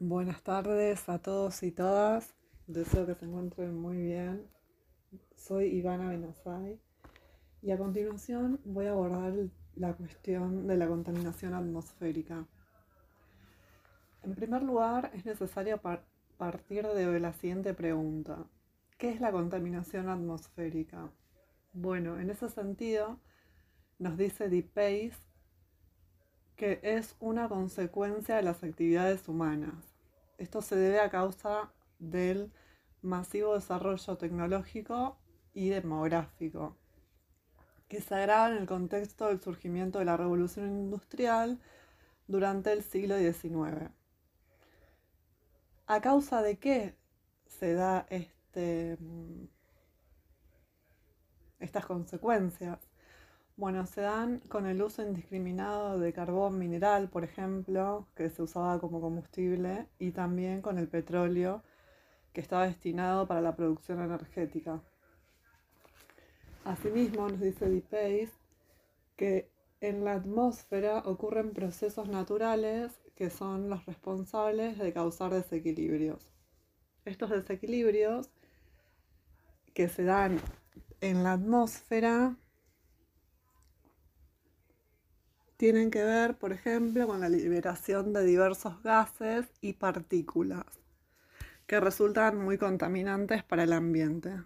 Buenas tardes a todos y todas. Deseo que se encuentren muy bien. Soy Ivana Benazay y a continuación voy a abordar la cuestión de la contaminación atmosférica. En primer lugar, es necesario partir de la siguiente pregunta. ¿Qué es la contaminación atmosférica? Bueno, en ese sentido, nos dice Deep Pace que es una consecuencia de las actividades humanas. Esto se debe a causa del masivo desarrollo tecnológico y demográfico, que se agrava en el contexto del surgimiento de la revolución industrial durante el siglo XIX. ¿A causa de qué se da este, estas consecuencias? Bueno, se dan con el uso indiscriminado de carbón mineral, por ejemplo, que se usaba como combustible, y también con el petróleo, que estaba destinado para la producción energética. Asimismo, nos dice DePace que en la atmósfera ocurren procesos naturales que son los responsables de causar desequilibrios. Estos desequilibrios que se dan en la atmósfera tienen que ver, por ejemplo, con la liberación de diversos gases y partículas que resultan muy contaminantes para el ambiente.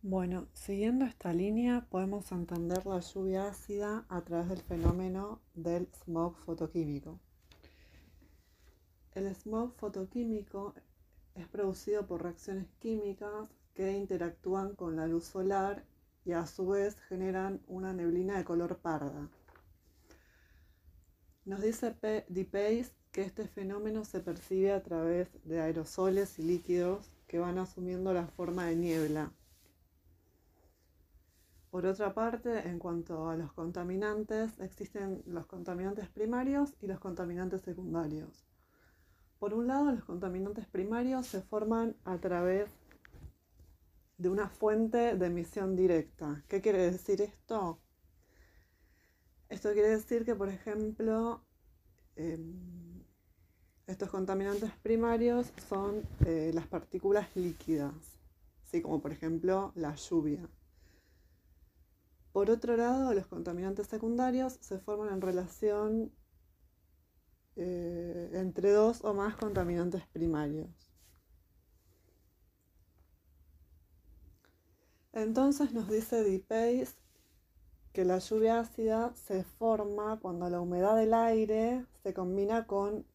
Bueno, siguiendo esta línea podemos entender la lluvia ácida a través del fenómeno del smog fotoquímico. El smog fotoquímico es producido por reacciones químicas que interactúan con la luz solar y a su vez generan una neblina de color parda. Nos dice DePace que este fenómeno se percibe a través de aerosoles y líquidos que van asumiendo la forma de niebla. Por otra parte, en cuanto a los contaminantes, existen los contaminantes primarios y los contaminantes secundarios. Por un lado, los contaminantes primarios se forman a través de una fuente de emisión directa. ¿Qué quiere decir esto? Esto quiere decir que, por ejemplo, em, estos contaminantes primarios son eh, las partículas líquidas, ¿sí? como por ejemplo la lluvia. Por otro lado, los contaminantes secundarios se forman en relación eh, entre dos o más contaminantes primarios. Entonces nos dice DePace que la lluvia ácida se forma cuando la humedad del aire se combina con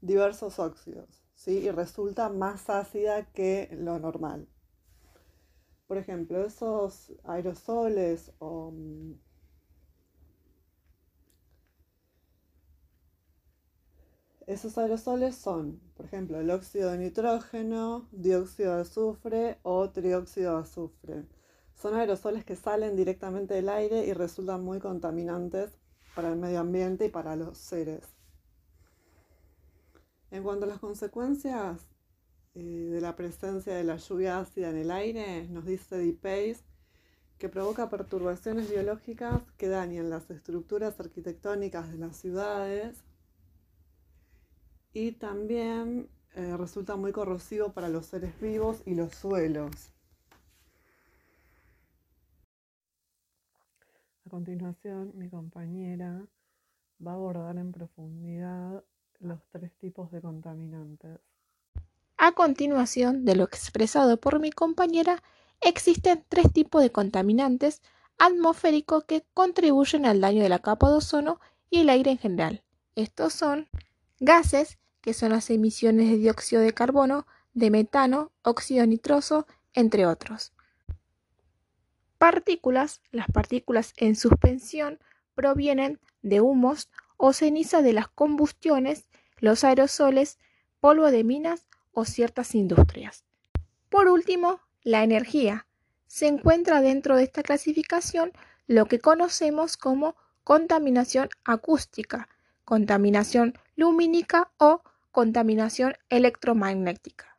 diversos óxidos ¿sí? y resulta más ácida que lo normal. Por ejemplo, esos aerosoles o mm, Esos aerosoles son, por ejemplo, el óxido de nitrógeno, dióxido de azufre o trióxido de azufre. Son aerosoles que salen directamente del aire y resultan muy contaminantes para el medio ambiente y para los seres. En cuanto a las consecuencias eh, de la presencia de la lluvia ácida en el aire, nos dice DePace que provoca perturbaciones biológicas que dañan las estructuras arquitectónicas de las ciudades y también eh, resulta muy corrosivo para los seres vivos y los suelos. A continuación, mi compañera va a abordar en profundidad los tres tipos de contaminantes. A continuación de lo expresado por mi compañera, existen tres tipos de contaminantes atmosféricos que contribuyen al daño de la capa de ozono y el aire en general. Estos son gases, que son las emisiones de dióxido de carbono, de metano, óxido nitroso, entre otros. Partículas. Las partículas en suspensión provienen de humos o ceniza de las combustiones, los aerosoles, polvo de minas o ciertas industrias. Por último, la energía. Se encuentra dentro de esta clasificación lo que conocemos como contaminación acústica, contaminación lumínica o contaminación electromagnética.